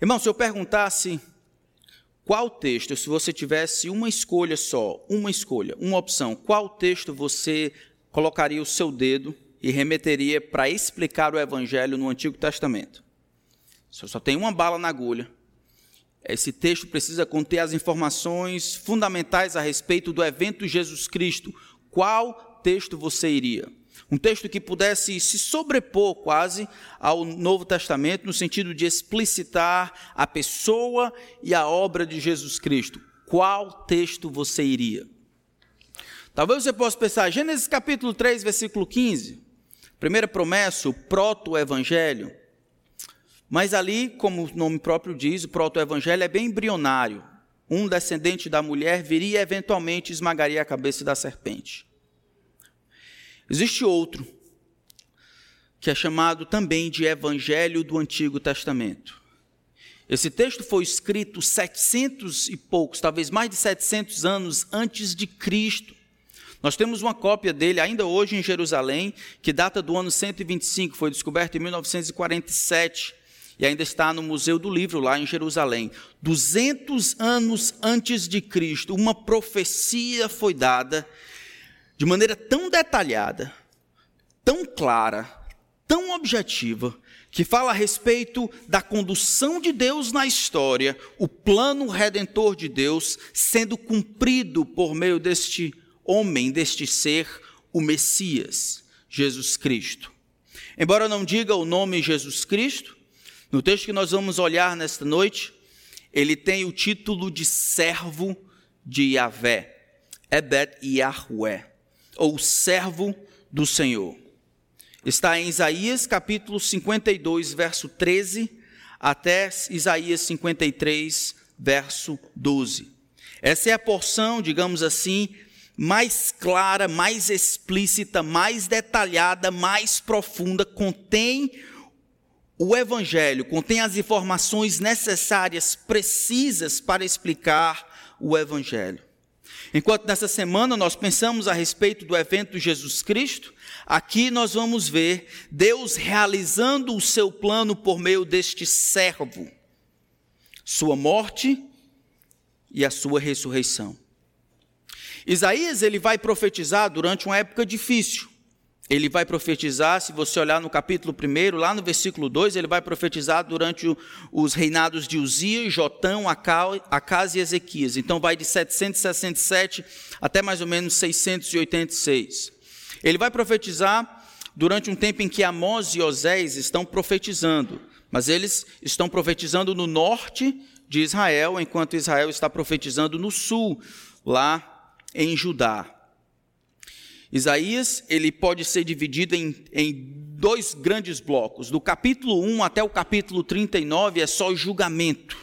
Irmão, se eu perguntasse qual texto, se você tivesse uma escolha só, uma escolha, uma opção, qual texto você colocaria o seu dedo e remeteria para explicar o evangelho no Antigo Testamento? Se eu só tenho uma bala na agulha, esse texto precisa conter as informações fundamentais a respeito do evento Jesus Cristo. Qual texto você iria? Um texto que pudesse se sobrepor quase ao Novo Testamento, no sentido de explicitar a pessoa e a obra de Jesus Cristo. Qual texto você iria? Talvez você possa pensar, Gênesis capítulo 3, versículo 15. Primeira promessa, o proto-evangelho. Mas ali, como o nome próprio diz, o proto-evangelho é bem embrionário. Um descendente da mulher viria e eventualmente esmagaria a cabeça da serpente. Existe outro, que é chamado também de Evangelho do Antigo Testamento. Esse texto foi escrito 700 e poucos, talvez mais de 700 anos antes de Cristo. Nós temos uma cópia dele ainda hoje em Jerusalém, que data do ano 125, foi descoberto em 1947 e ainda está no Museu do Livro lá em Jerusalém. 200 anos antes de Cristo, uma profecia foi dada de maneira tão detalhada, tão clara, tão objetiva, que fala a respeito da condução de Deus na história, o plano redentor de Deus sendo cumprido por meio deste homem, deste ser, o Messias, Jesus Cristo. Embora não diga o nome Jesus Cristo, no texto que nós vamos olhar nesta noite, ele tem o título de servo de Yahvé, Ebed Yahweh ou servo do Senhor. Está em Isaías capítulo 52, verso 13, até Isaías 53, verso 12. Essa é a porção, digamos assim, mais clara, mais explícita, mais detalhada, mais profunda, contém o Evangelho, contém as informações necessárias, precisas para explicar o Evangelho. Enquanto nessa semana nós pensamos a respeito do evento Jesus Cristo, aqui nós vamos ver Deus realizando o seu plano por meio deste servo, sua morte e a sua ressurreição. Isaías ele vai profetizar durante uma época difícil. Ele vai profetizar, se você olhar no capítulo 1, lá no versículo 2, ele vai profetizar durante o, os reinados de Uzias, Jotão, Acas e Ezequias. Então vai de 767 até mais ou menos 686. Ele vai profetizar durante um tempo em que Amós e Osés estão profetizando, mas eles estão profetizando no norte de Israel, enquanto Israel está profetizando no sul, lá em Judá. Isaías, ele pode ser dividido em, em dois grandes blocos. Do capítulo 1 até o capítulo 39 é só julgamento.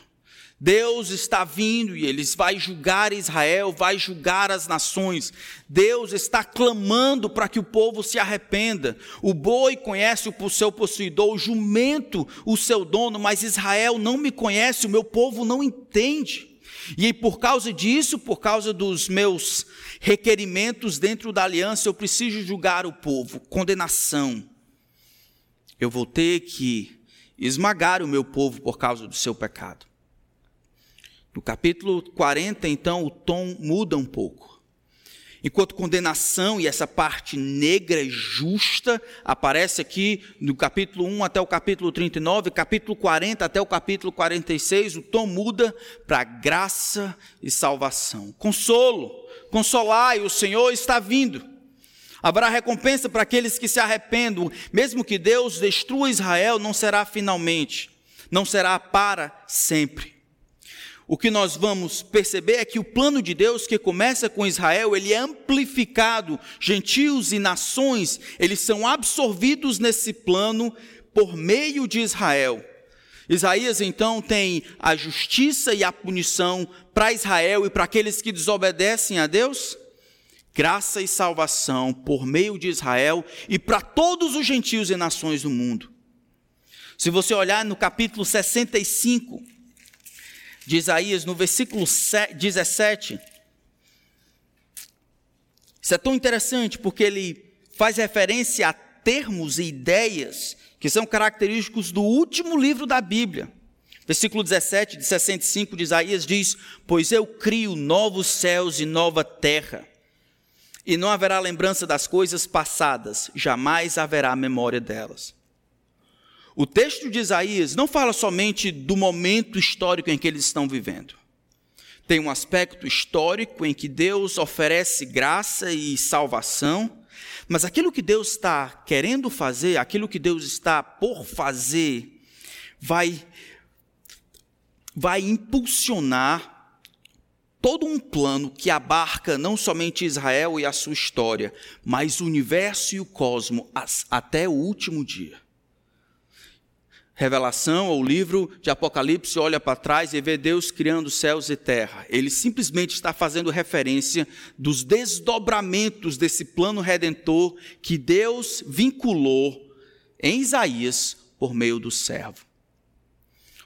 Deus está vindo e ele vai julgar Israel, vai julgar as nações. Deus está clamando para que o povo se arrependa. O boi conhece o seu possuidor, o jumento o seu dono, mas Israel não me conhece, o meu povo não entende. E por causa disso, por causa dos meus requerimentos dentro da aliança, eu preciso julgar o povo, condenação. Eu vou ter que esmagar o meu povo por causa do seu pecado. No capítulo 40, então, o tom muda um pouco. Enquanto condenação e essa parte negra e justa aparece aqui no capítulo 1 até o capítulo 39, capítulo 40 até o capítulo 46, o tom muda para graça e salvação. Consolo, consolai, o Senhor está vindo. Haverá recompensa para aqueles que se arrependam, mesmo que Deus destrua Israel, não será finalmente, não será para sempre o que nós vamos perceber é que o plano de Deus que começa com Israel, ele é amplificado, gentios e nações, eles são absorvidos nesse plano por meio de Israel. Isaías então tem a justiça e a punição para Israel e para aqueles que desobedecem a Deus, graça e salvação por meio de Israel e para todos os gentios e nações do mundo. Se você olhar no capítulo 65, de Isaías, no versículo 17. Isso é tão interessante porque ele faz referência a termos e ideias que são característicos do último livro da Bíblia. Versículo 17 de 65 de Isaías diz: Pois eu crio novos céus e nova terra, e não haverá lembrança das coisas passadas, jamais haverá memória delas. O texto de Isaías não fala somente do momento histórico em que eles estão vivendo. Tem um aspecto histórico em que Deus oferece graça e salvação, mas aquilo que Deus está querendo fazer, aquilo que Deus está por fazer, vai, vai impulsionar todo um plano que abarca não somente Israel e a sua história, mas o universo e o cosmos até o último dia. Revelação, ou o livro de Apocalipse, olha para trás e vê Deus criando céus e terra. Ele simplesmente está fazendo referência dos desdobramentos desse plano redentor que Deus vinculou em Isaías por meio do servo.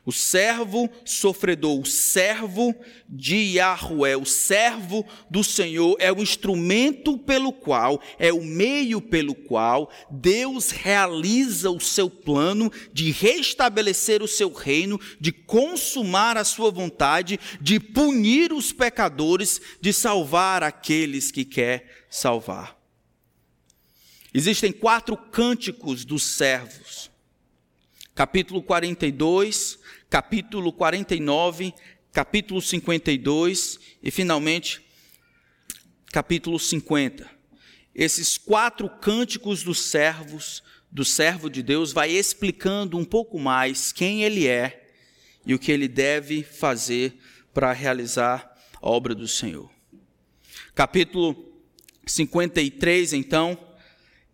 O servo sofredor, o servo de Yahweh, o servo do Senhor, é o instrumento pelo qual, é o meio pelo qual Deus realiza o seu plano de restabelecer o seu reino, de consumar a sua vontade, de punir os pecadores, de salvar aqueles que quer salvar. Existem quatro cânticos dos servos. Capítulo 42, capítulo 49, capítulo 52 e, finalmente, capítulo 50. Esses quatro cânticos dos servos, do servo de Deus, vai explicando um pouco mais quem ele é e o que ele deve fazer para realizar a obra do Senhor. Capítulo 53, então,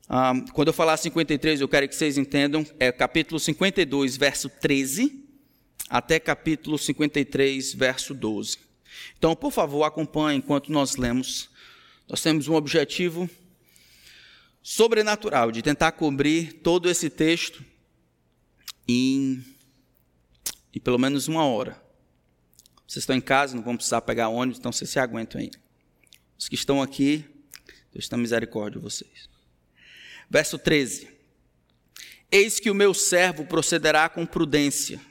um, quando eu falar 53, eu quero que vocês entendam, é capítulo 52, verso 13 até capítulo 53, verso 12. Então, por favor, acompanhe enquanto nós lemos. Nós temos um objetivo sobrenatural de tentar cobrir todo esse texto em, em pelo menos uma hora. Vocês estão em casa, não vão precisar pegar ônibus, então vocês se aguentam aí. Os que estão aqui, Deus tenha misericórdia de vocês. Verso 13: Eis que o meu servo procederá com prudência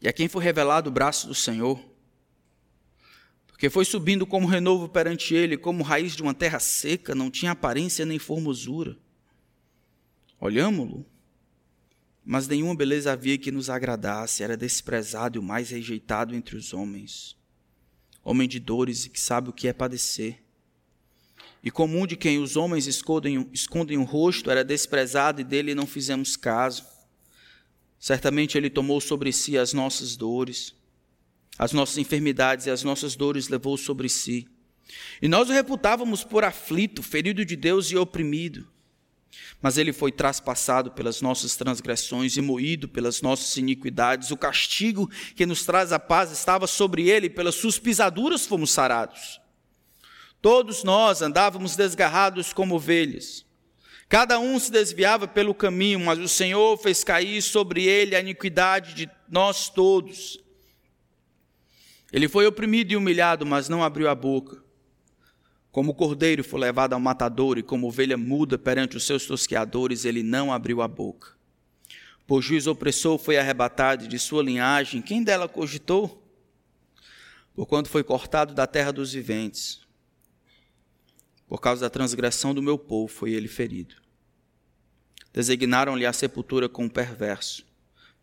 E a quem foi revelado o braço do Senhor. Porque foi subindo como renovo perante ele, como raiz de uma terra seca, não tinha aparência nem formosura. Olhámo-lo, mas nenhuma beleza havia que nos agradasse, era desprezado e o mais rejeitado entre os homens. Homem de dores e que sabe o que é padecer. E comum de quem os homens escondem, escondem o rosto, era desprezado e dele não fizemos caso. Certamente Ele tomou sobre si as nossas dores, as nossas enfermidades e as nossas dores levou sobre si. E nós o reputávamos por aflito, ferido de Deus e oprimido. Mas ele foi traspassado pelas nossas transgressões e moído pelas nossas iniquidades. O castigo que nos traz a paz estava sobre ele, pelas suas pisaduras fomos sarados. Todos nós andávamos desgarrados como ovelhas. Cada um se desviava pelo caminho, mas o Senhor fez cair sobre ele a iniquidade de nós todos. Ele foi oprimido e humilhado, mas não abriu a boca. Como o cordeiro foi levado ao matador e como ovelha muda perante os seus tosqueadores, ele não abriu a boca. Por juiz opressor foi arrebatado de sua linhagem, quem dela cogitou? Por quanto foi cortado da terra dos viventes. Por causa da transgressão do meu povo foi ele ferido. Designaram-lhe a sepultura com o perverso,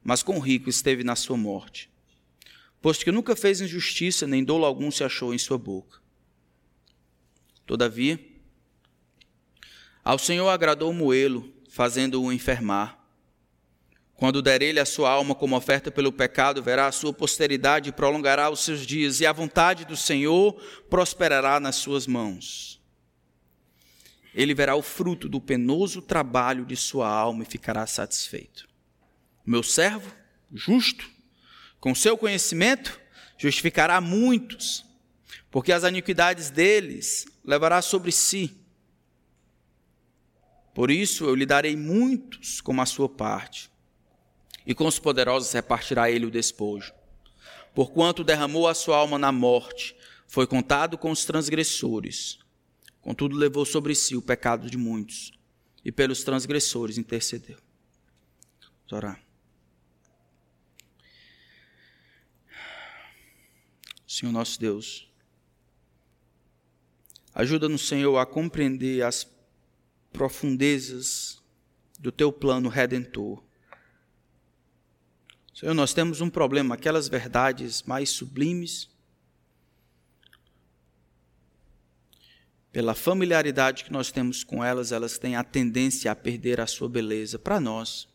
mas com o rico esteve na sua morte. Posto que nunca fez injustiça, nem dolo algum se achou em sua boca. Todavia, ao Senhor agradou moê-lo, fazendo-o enfermar. Quando der ele a sua alma como oferta pelo pecado, verá a sua posteridade e prolongará os seus dias, e a vontade do Senhor prosperará nas suas mãos ele verá o fruto do penoso trabalho de sua alma e ficará satisfeito. Meu servo, justo, Com seu conhecimento, justificará muitos, porque as iniquidades deles levará sobre si. Por isso eu lhe darei muitos como a sua parte, e com os poderosos repartirá ele o despojo. Porquanto derramou a sua alma na morte, foi contado com os transgressores. Contudo, levou sobre si o pecado de muitos, e pelos transgressores intercedeu. Vamos orar. Senhor nosso Deus, ajuda-nos, Senhor, a compreender as profundezas do teu plano redentor. Senhor, nós temos um problema, aquelas verdades mais sublimes, pela familiaridade que nós temos com elas, elas têm a tendência a perder a sua beleza para nós.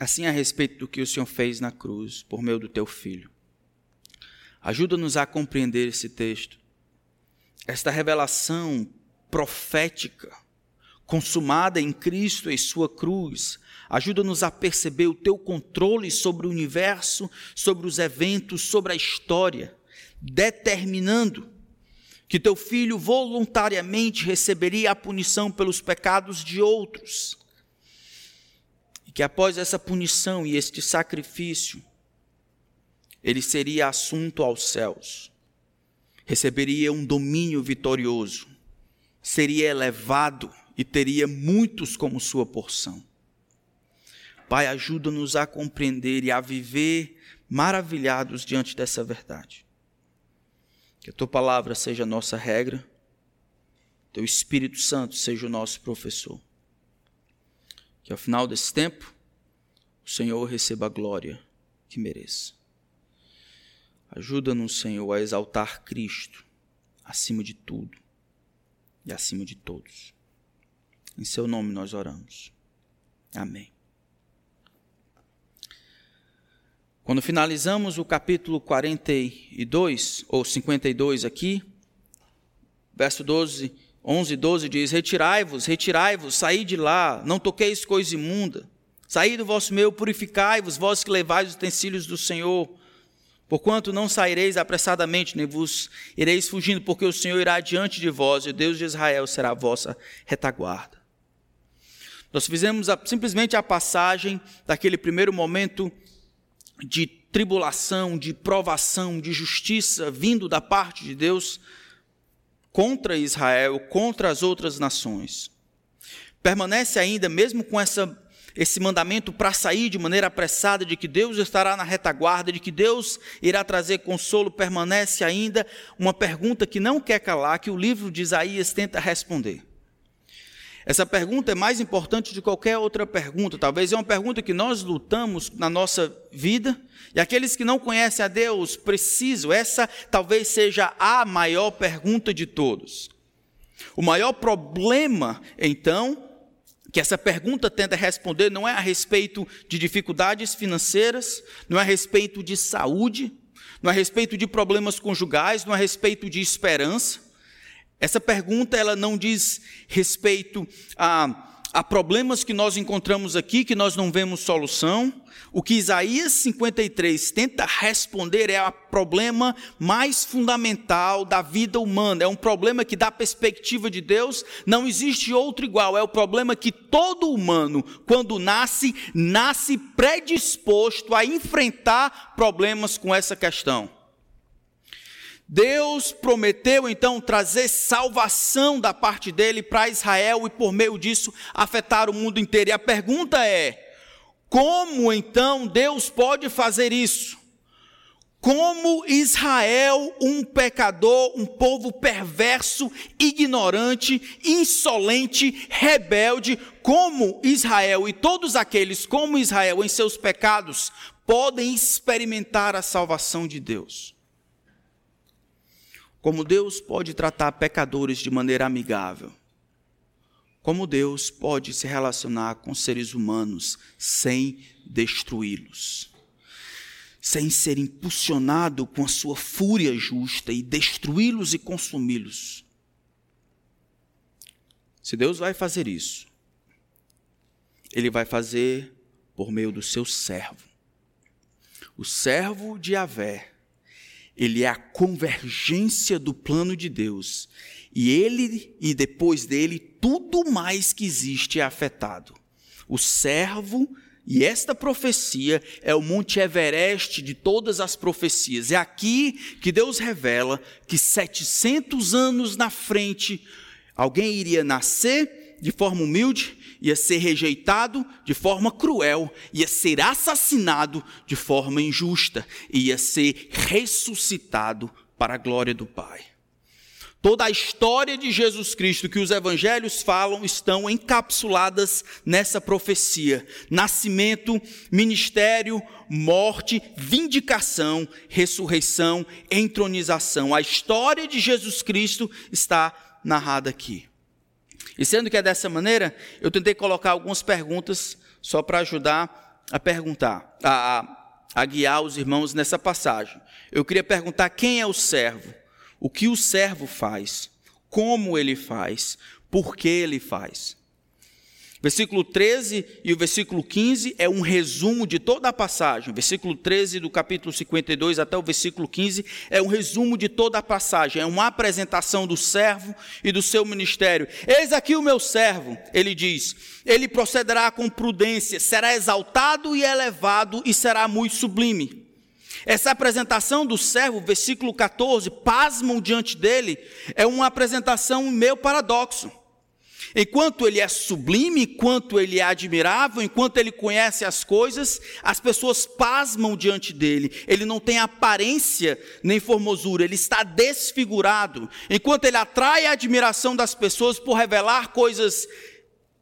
Assim a respeito do que o Senhor fez na cruz, por meio do teu filho. Ajuda-nos a compreender esse texto, esta revelação profética, consumada em Cristo e Sua cruz. Ajuda-nos a perceber o teu controle sobre o universo, sobre os eventos, sobre a história, determinando que teu filho voluntariamente receberia a punição pelos pecados de outros. E que após essa punição e este sacrifício, ele seria assunto aos céus, receberia um domínio vitorioso, seria elevado e teria muitos como sua porção. Pai, ajuda-nos a compreender e a viver maravilhados diante dessa verdade. Que a tua palavra seja a nossa regra, teu Espírito Santo seja o nosso professor. Que ao final desse tempo, o Senhor receba a glória que mereça. Ajuda-nos, Senhor, a exaltar Cristo acima de tudo e acima de todos. Em seu nome nós oramos. Amém. Quando finalizamos o capítulo 42, ou 52 aqui, verso 12, 11 e 12 diz: Retirai-vos, retirai-vos, saí de lá, não toqueis coisa imunda. Saí do vosso meio, purificai-vos, vós que levais os utensílios do Senhor. Porquanto não saireis apressadamente, nem vos ireis fugindo, porque o Senhor irá diante de vós, e o Deus de Israel será a vossa retaguarda. Nós fizemos a, simplesmente a passagem daquele primeiro momento de tribulação, de provação, de justiça vindo da parte de Deus contra Israel, contra as outras nações. Permanece ainda, mesmo com essa esse mandamento para sair de maneira apressada, de que Deus estará na retaguarda, de que Deus irá trazer consolo, permanece ainda uma pergunta que não quer calar, que o livro de Isaías tenta responder. Essa pergunta é mais importante de qualquer outra pergunta. Talvez é uma pergunta que nós lutamos na nossa vida. E aqueles que não conhecem a Deus precisam. Essa talvez seja a maior pergunta de todos. O maior problema, então, que essa pergunta tenta responder não é a respeito de dificuldades financeiras, não é a respeito de saúde, não é a respeito de problemas conjugais, não é a respeito de esperança. Essa pergunta ela não diz respeito a Há problemas que nós encontramos aqui que nós não vemos solução. O que Isaías 53 tenta responder é o problema mais fundamental da vida humana. É um problema que, da perspectiva de Deus, não existe outro igual. É o problema que todo humano, quando nasce, nasce predisposto a enfrentar problemas com essa questão. Deus prometeu então trazer salvação da parte dele para Israel e por meio disso afetar o mundo inteiro. E a pergunta é: como então Deus pode fazer isso? Como Israel, um pecador, um povo perverso, ignorante, insolente, rebelde, como Israel e todos aqueles como Israel em seus pecados podem experimentar a salvação de Deus? Como Deus pode tratar pecadores de maneira amigável? Como Deus pode se relacionar com seres humanos sem destruí-los? Sem ser impulsionado com a sua fúria justa e destruí-los e consumi-los? Se Deus vai fazer isso, Ele vai fazer por meio do seu servo. O servo de Avé, ele é a convergência do plano de Deus. E ele e depois dele, tudo mais que existe é afetado. O servo e esta profecia é o Monte Everest de todas as profecias. É aqui que Deus revela que 700 anos na frente, alguém iria nascer de forma humilde, ia ser rejeitado de forma cruel, ia ser assassinado de forma injusta, ia ser ressuscitado para a glória do Pai. Toda a história de Jesus Cristo que os evangelhos falam estão encapsuladas nessa profecia: nascimento, ministério, morte, vindicação, ressurreição, entronização. A história de Jesus Cristo está narrada aqui. E sendo que é dessa maneira, eu tentei colocar algumas perguntas só para ajudar a perguntar, a, a, guiar os irmãos nessa passagem. Eu queria perguntar quem é o servo o que o servo faz, como ele faz, por que ele faz. Versículo 13 e o versículo 15 é um resumo de toda a passagem. Versículo 13 do capítulo 52 até o versículo 15 é um resumo de toda a passagem, é uma apresentação do servo e do seu ministério. Eis aqui o meu servo, ele diz: ele procederá com prudência, será exaltado e elevado e será muito sublime. Essa apresentação do servo, versículo 14, pasmam diante dele, é uma apresentação meio paradoxo. Enquanto ele é sublime, enquanto ele é admirável, enquanto ele conhece as coisas, as pessoas pasmam diante dele. Ele não tem aparência nem formosura, ele está desfigurado. Enquanto ele atrai a admiração das pessoas por revelar coisas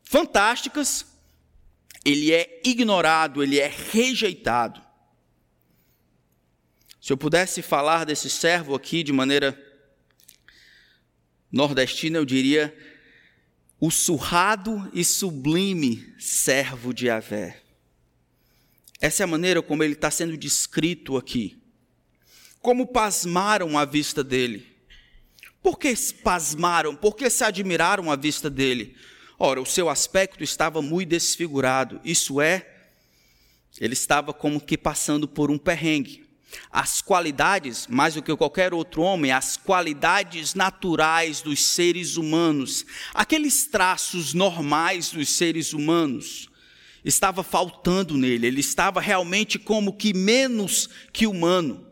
fantásticas, ele é ignorado, ele é rejeitado. Se eu pudesse falar desse servo aqui de maneira nordestina, eu diria o surrado e sublime servo de Avé. Essa é a maneira como ele está sendo descrito aqui. Como pasmaram à vista dele. Por que pasmaram? Por que se admiraram à vista dele? Ora, o seu aspecto estava muito desfigurado. Isso é, ele estava como que passando por um perrengue. As qualidades, mais do que qualquer outro homem, as qualidades naturais dos seres humanos, aqueles traços normais dos seres humanos, estava faltando nele, ele estava realmente como que menos que humano.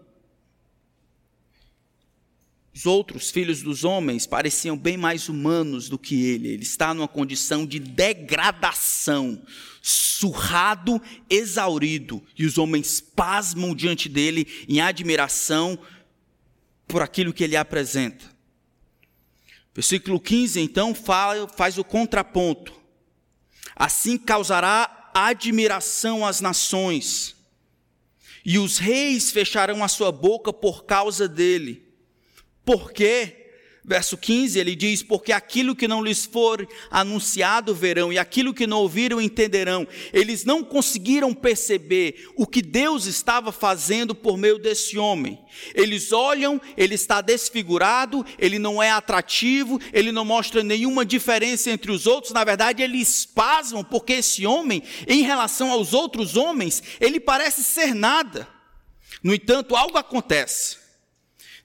Os outros filhos dos homens pareciam bem mais humanos do que ele. Ele está numa condição de degradação, surrado, exaurido, e os homens pasmam diante dele em admiração por aquilo que ele apresenta. Versículo 15, então, fala, faz o contraponto. Assim causará admiração às nações, e os reis fecharão a sua boca por causa dele por quê? Verso 15, ele diz: Porque aquilo que não lhes for anunciado verão, e aquilo que não ouviram entenderão. Eles não conseguiram perceber o que Deus estava fazendo por meio desse homem. Eles olham, ele está desfigurado, ele não é atrativo, ele não mostra nenhuma diferença entre os outros. Na verdade, eles pasmam, porque esse homem, em relação aos outros homens, ele parece ser nada. No entanto, algo acontece.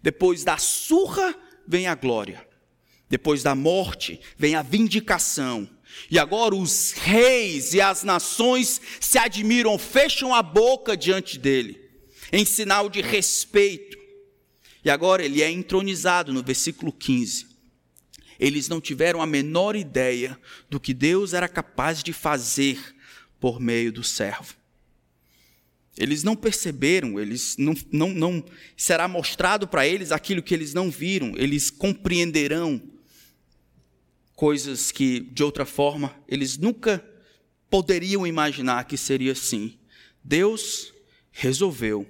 Depois da surra vem a glória. Depois da morte vem a vindicação. E agora os reis e as nações se admiram, fecham a boca diante dele, em sinal de respeito. E agora ele é entronizado no versículo 15. Eles não tiveram a menor ideia do que Deus era capaz de fazer por meio do servo. Eles não perceberam, eles não, não, não será mostrado para eles aquilo que eles não viram, eles compreenderão coisas que de outra forma eles nunca poderiam imaginar que seria assim. Deus resolveu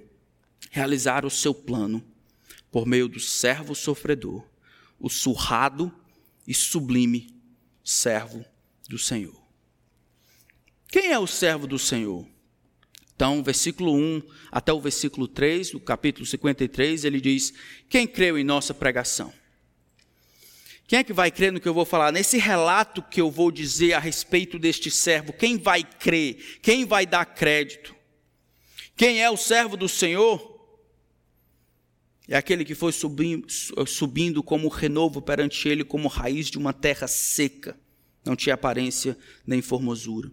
realizar o seu plano por meio do servo sofredor, o surrado e sublime servo do Senhor. Quem é o servo do Senhor? Então, versículo 1 até o versículo 3, do capítulo 53, ele diz: Quem creu em nossa pregação? Quem é que vai crer no que eu vou falar? Nesse relato que eu vou dizer a respeito deste servo, quem vai crer? Quem vai dar crédito? Quem é o servo do Senhor? É aquele que foi subindo, subindo como renovo perante ele, como raiz de uma terra seca. Não tinha aparência nem formosura.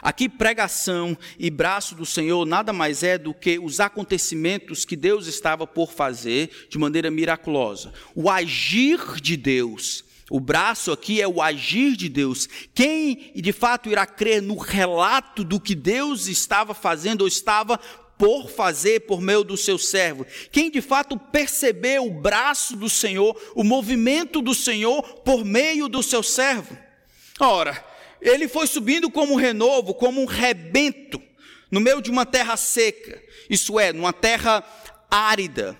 Aqui, pregação e braço do Senhor nada mais é do que os acontecimentos que Deus estava por fazer de maneira miraculosa. O agir de Deus. O braço aqui é o agir de Deus. Quem de fato irá crer no relato do que Deus estava fazendo ou estava por fazer por meio do seu servo? Quem de fato percebeu o braço do Senhor, o movimento do Senhor por meio do seu servo? Ora, ele foi subindo como um renovo, como um rebento, no meio de uma terra seca, isso é, numa terra árida.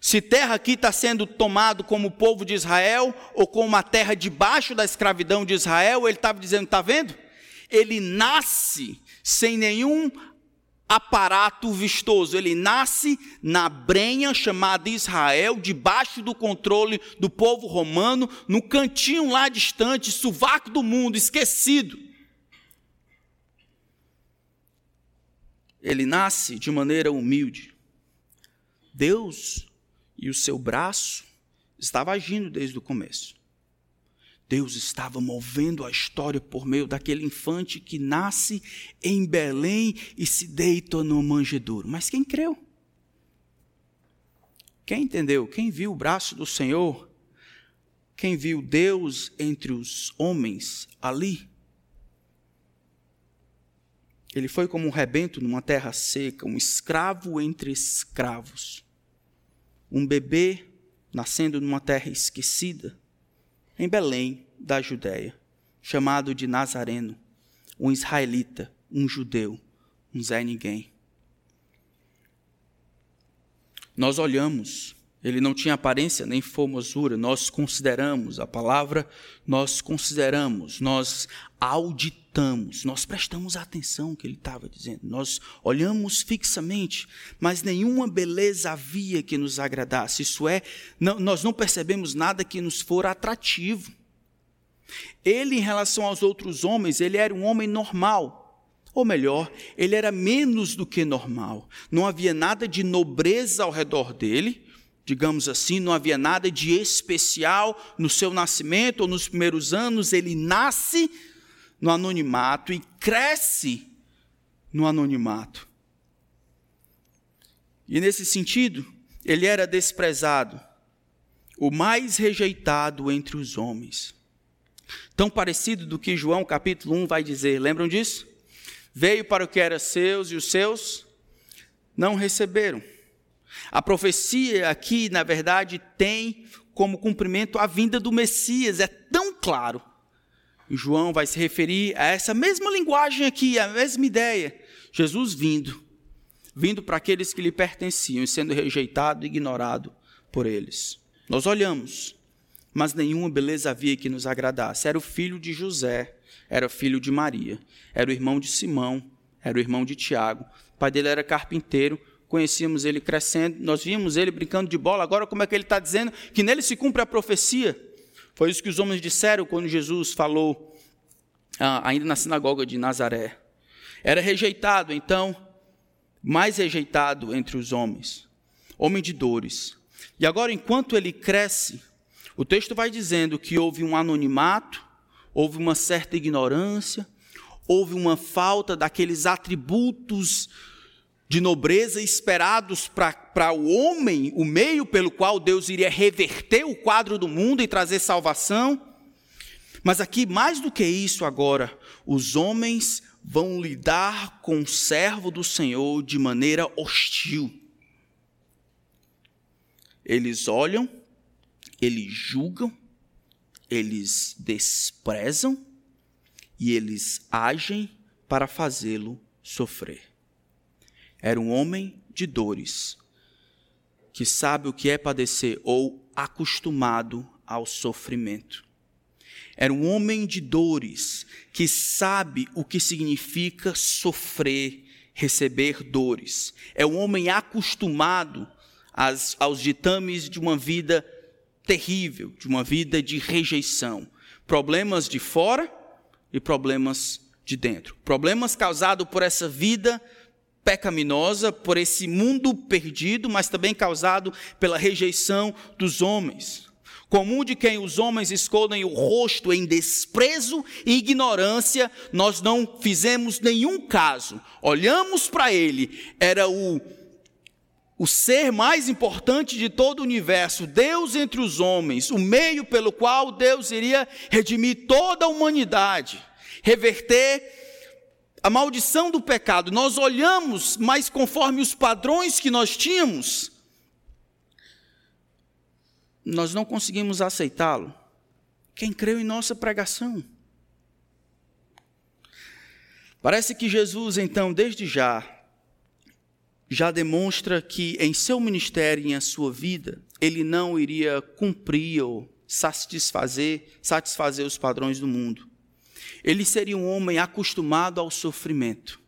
Se terra aqui está sendo tomado como o povo de Israel, ou como uma terra debaixo da escravidão de Israel, ele estava dizendo: está vendo? Ele nasce sem nenhum aparato vistoso. Ele nasce na brenha chamada Israel, debaixo do controle do povo romano, no cantinho lá distante, sovaco do mundo, esquecido. Ele nasce de maneira humilde. Deus e o seu braço estava agindo desde o começo. Deus estava movendo a história por meio daquele infante que nasce em Belém e se deita no manjedouro. Mas quem creu? Quem entendeu? Quem viu o braço do Senhor? Quem viu Deus entre os homens ali? Ele foi como um rebento numa terra seca, um escravo entre escravos. Um bebê nascendo numa terra esquecida em Belém da Judéia, chamado de Nazareno, um israelita, um judeu, um Zé Ninguém. Nós olhamos, ele não tinha aparência nem formosura, nós consideramos a palavra, nós consideramos, nós auditamos, nós prestamos atenção no que ele estava dizendo, nós olhamos fixamente, mas nenhuma beleza havia que nos agradasse, isso é, não, nós não percebemos nada que nos for atrativo. Ele, em relação aos outros homens, ele era um homem normal. Ou melhor, ele era menos do que normal. Não havia nada de nobreza ao redor dele, digamos assim, não havia nada de especial no seu nascimento ou nos primeiros anos. Ele nasce no anonimato e cresce no anonimato. E nesse sentido, ele era desprezado, o mais rejeitado entre os homens. Tão parecido do que João capítulo 1 vai dizer, lembram disso? Veio para o que era seus e os seus não receberam. A profecia aqui, na verdade, tem como cumprimento a vinda do Messias, é tão claro. João vai se referir a essa mesma linguagem aqui, a mesma ideia. Jesus vindo, vindo para aqueles que lhe pertenciam sendo rejeitado e ignorado por eles. Nós olhamos mas nenhuma beleza havia que nos agradasse. Era o filho de José, era filho de Maria, era o irmão de Simão, era o irmão de Tiago. O pai dele era carpinteiro, conhecíamos ele crescendo, nós víamos ele brincando de bola. Agora, como é que ele está dizendo que nele se cumpre a profecia? Foi isso que os homens disseram quando Jesus falou, ah, ainda na sinagoga de Nazaré. Era rejeitado, então, mais rejeitado entre os homens, homem de dores. E agora, enquanto ele cresce, o texto vai dizendo que houve um anonimato, houve uma certa ignorância, houve uma falta daqueles atributos de nobreza esperados para o homem, o meio pelo qual Deus iria reverter o quadro do mundo e trazer salvação. Mas aqui, mais do que isso, agora, os homens vão lidar com o servo do Senhor de maneira hostil. Eles olham eles julgam, eles desprezam e eles agem para fazê-lo sofrer. Era um homem de dores, que sabe o que é padecer ou acostumado ao sofrimento. Era um homem de dores, que sabe o que significa sofrer, receber dores. É um homem acostumado às, aos ditames de uma vida terrível, de uma vida de rejeição. Problemas de fora e problemas de dentro. Problemas causados por essa vida pecaminosa, por esse mundo perdido, mas também causado pela rejeição dos homens. Comum de quem os homens escondem o rosto em desprezo e ignorância, nós não fizemos nenhum caso. Olhamos para ele, era o o ser mais importante de todo o universo, Deus entre os homens, o meio pelo qual Deus iria redimir toda a humanidade, reverter a maldição do pecado. Nós olhamos, mas conforme os padrões que nós tínhamos, nós não conseguimos aceitá-lo. Quem creu em nossa pregação? Parece que Jesus, então, desde já, já demonstra que em seu ministério e em sua vida, ele não iria cumprir ou satisfazer, satisfazer os padrões do mundo. Ele seria um homem acostumado ao sofrimento.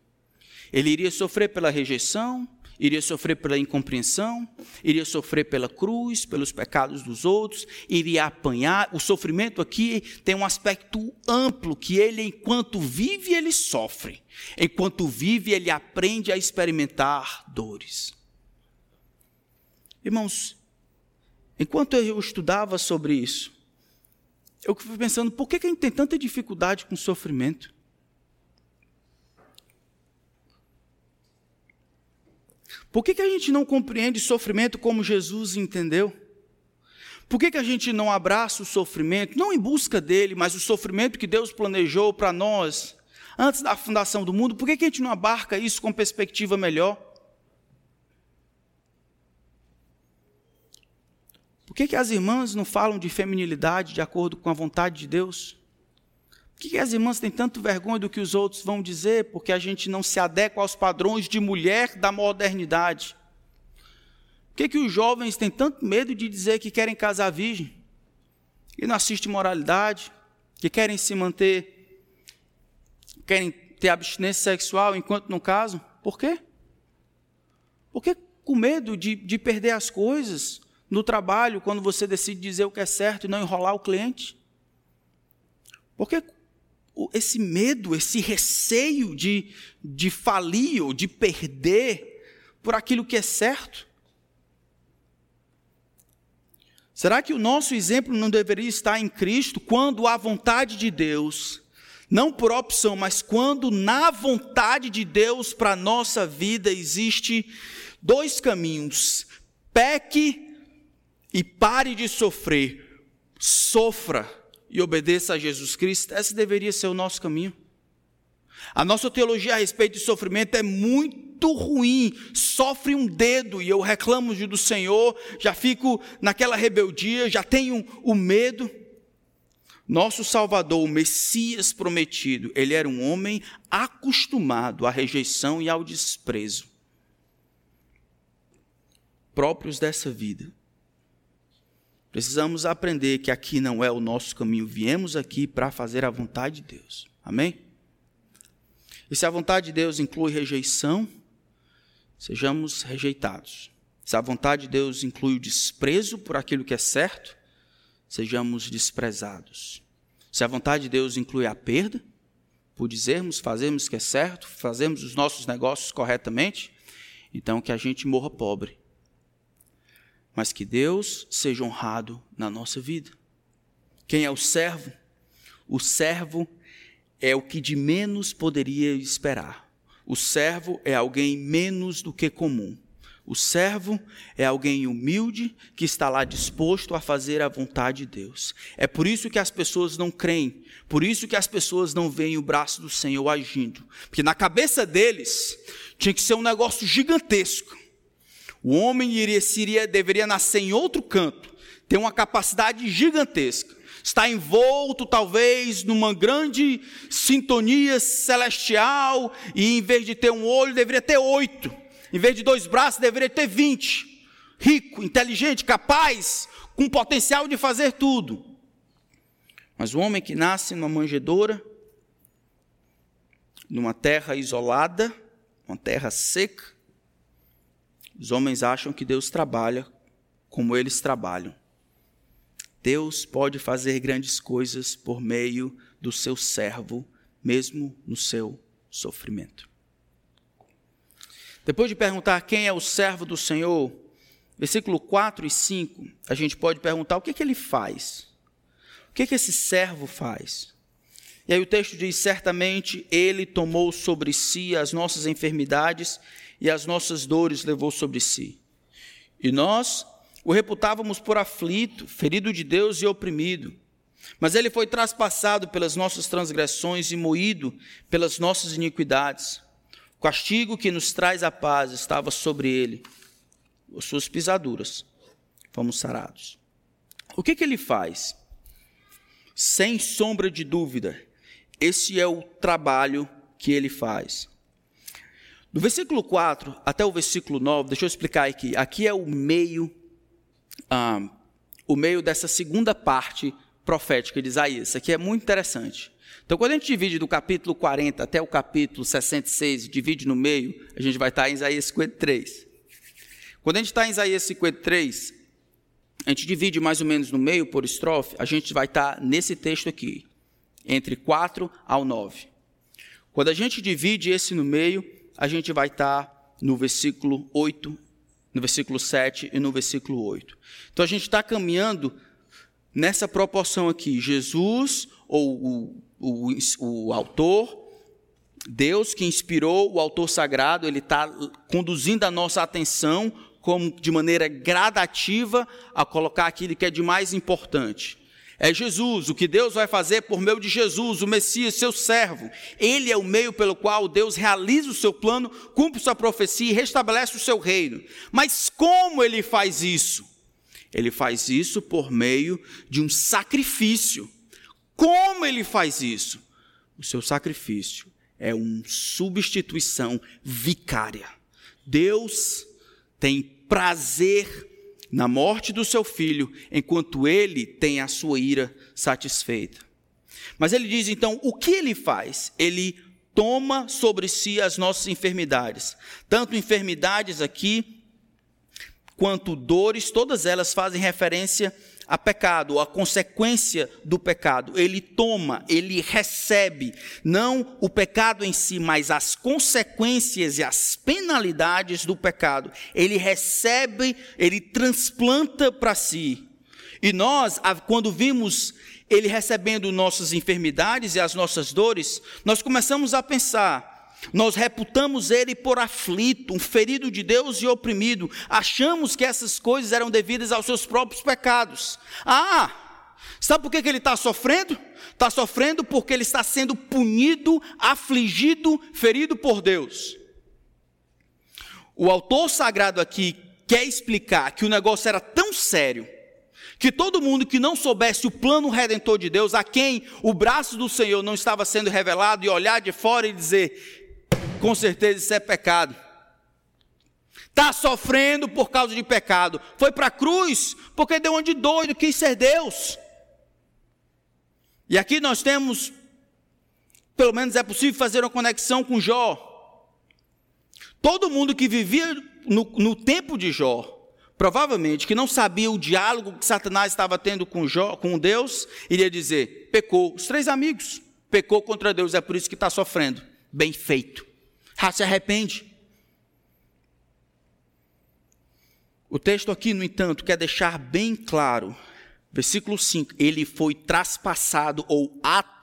Ele iria sofrer pela rejeição, iria sofrer pela incompreensão, iria sofrer pela cruz, pelos pecados dos outros, iria apanhar. O sofrimento aqui tem um aspecto amplo que ele, enquanto vive, ele sofre. Enquanto vive, ele aprende a experimentar dores. Irmãos, enquanto eu estudava sobre isso, eu fui pensando, por que a gente tem tanta dificuldade com sofrimento? Por que, a gente não compreende sofrimento como Jesus entendeu? Por que, a gente não abraça o sofrimento, não em busca dele, mas o sofrimento que Deus planejou para nós antes da fundação do mundo? Por que a gente não abarca isso com perspectiva melhor? Que, que as irmãs não falam de feminilidade de acordo com a vontade de Deus? Por que as irmãs têm tanto vergonha do que os outros vão dizer? Porque a gente não se adequa aos padrões de mulher da modernidade. Por que, que os jovens têm tanto medo de dizer que querem casar virgem? E não assistem moralidade? Que querem se manter, querem ter abstinência sexual enquanto não casam? Por quê? Porque com medo de, de perder as coisas no trabalho, quando você decide dizer o que é certo e não enrolar o cliente? Porque esse medo, esse receio de, de falir ou de perder por aquilo que é certo? Será que o nosso exemplo não deveria estar em Cristo quando a vontade de Deus, não por opção, mas quando na vontade de Deus para a nossa vida existe dois caminhos: peque e pare de sofrer, sofra e obedeça a Jesus Cristo, esse deveria ser o nosso caminho. A nossa teologia a respeito de sofrimento é muito ruim. Sofre um dedo e eu reclamo do Senhor, já fico naquela rebeldia, já tenho o medo. Nosso Salvador, o Messias prometido, ele era um homem acostumado à rejeição e ao desprezo próprios dessa vida. Precisamos aprender que aqui não é o nosso caminho, viemos aqui para fazer a vontade de Deus. Amém? E se a vontade de Deus inclui rejeição, sejamos rejeitados. Se a vontade de Deus inclui o desprezo por aquilo que é certo, sejamos desprezados. Se a vontade de Deus inclui a perda, por dizermos, fazermos o que é certo, fazermos os nossos negócios corretamente, então que a gente morra pobre mas que Deus seja honrado na nossa vida. Quem é o servo? O servo é o que de menos poderia esperar. O servo é alguém menos do que comum. O servo é alguém humilde que está lá disposto a fazer a vontade de Deus. É por isso que as pessoas não creem, por isso que as pessoas não veem o braço do Senhor agindo. Porque na cabeça deles tinha que ser um negócio gigantesco. O homem iria, seria, deveria nascer em outro canto, ter uma capacidade gigantesca, está envolto talvez numa grande sintonia celestial, e em vez de ter um olho, deveria ter oito, em vez de dois braços, deveria ter vinte. Rico, inteligente, capaz, com potencial de fazer tudo. Mas o homem que nasce numa manjedoura, numa terra isolada, uma terra seca, os homens acham que Deus trabalha como eles trabalham. Deus pode fazer grandes coisas por meio do seu servo, mesmo no seu sofrimento. Depois de perguntar quem é o servo do Senhor, versículo 4 e 5, a gente pode perguntar o que, que ele faz. O que, que esse servo faz? E aí o texto diz: certamente ele tomou sobre si as nossas enfermidades e as nossas dores levou sobre si. E nós o reputávamos por aflito, ferido de Deus e oprimido. Mas ele foi traspassado pelas nossas transgressões e moído pelas nossas iniquidades. O castigo que nos traz a paz estava sobre ele. As suas pisaduras fomos sarados. O que, que ele faz? Sem sombra de dúvida, esse é o trabalho que ele faz. Do versículo 4 até o versículo 9, deixa eu explicar aqui. Aqui é o meio, o meio dessa segunda parte profética de Isaías. Isso aqui é muito interessante. Então, quando a gente divide do capítulo 40 até o capítulo 66, divide no meio, a gente vai estar em Isaías 53. Quando a gente está em Isaías 53, a gente divide mais ou menos no meio por estrofe, a gente vai estar nesse texto aqui, entre 4 ao 9. Quando a gente divide esse no meio, a gente vai estar no versículo 8, no versículo 7 e no versículo 8. Então a gente está caminhando nessa proporção aqui, Jesus, ou o, o, o autor, Deus que inspirou o autor sagrado, ele está conduzindo a nossa atenção como de maneira gradativa a colocar aquilo que é de mais importante. É Jesus, o que Deus vai fazer por meio de Jesus, o Messias, seu servo. Ele é o meio pelo qual Deus realiza o seu plano, cumpre sua profecia e restabelece o seu reino. Mas como ele faz isso? Ele faz isso por meio de um sacrifício. Como ele faz isso? O seu sacrifício é uma substituição vicária. Deus tem prazer na morte do seu filho, enquanto ele tem a sua ira satisfeita. Mas ele diz então: o que ele faz? Ele toma sobre si as nossas enfermidades, tanto enfermidades aqui quanto dores, todas elas fazem referência a pecado, a consequência do pecado. Ele toma, ele recebe, não o pecado em si, mas as consequências e as penalidades do pecado. Ele recebe, ele transplanta para si. E nós, quando vimos ele recebendo nossas enfermidades e as nossas dores, nós começamos a pensar: nós reputamos ele por aflito, um ferido de Deus e oprimido. Achamos que essas coisas eram devidas aos seus próprios pecados. Ah, sabe por que ele está sofrendo? Está sofrendo porque ele está sendo punido, afligido, ferido por Deus. O autor sagrado aqui quer explicar que o negócio era tão sério que todo mundo que não soubesse o plano redentor de Deus, a quem o braço do Senhor não estava sendo revelado, e olhar de fora e dizer: com certeza isso é pecado. Está sofrendo por causa de pecado. Foi para a cruz porque deu onde doido, quis ser Deus. E aqui nós temos, pelo menos é possível fazer uma conexão com Jó. Todo mundo que vivia no, no tempo de Jó, provavelmente que não sabia o diálogo que Satanás estava tendo com, Jó, com Deus, iria dizer: pecou. Os três amigos, pecou contra Deus, é por isso que está sofrendo. Bem feito. Ah, se arrepende. O texto aqui, no entanto, quer deixar bem claro, versículo 5: ele foi traspassado ou atravessado